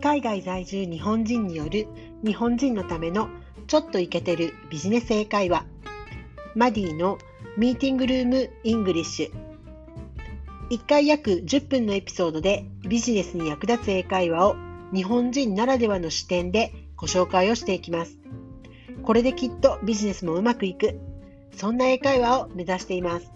海外在住日本人による日本人のためのちょっとイケてるビジネス英会話マディのミーティングルームイングリッシュ1回約10分のエピソードでビジネスに役立つ英会話を日本人ならではの視点でご紹介をしていきます。これできっとビジネスもうまくいく。そんな英会話を目指しています。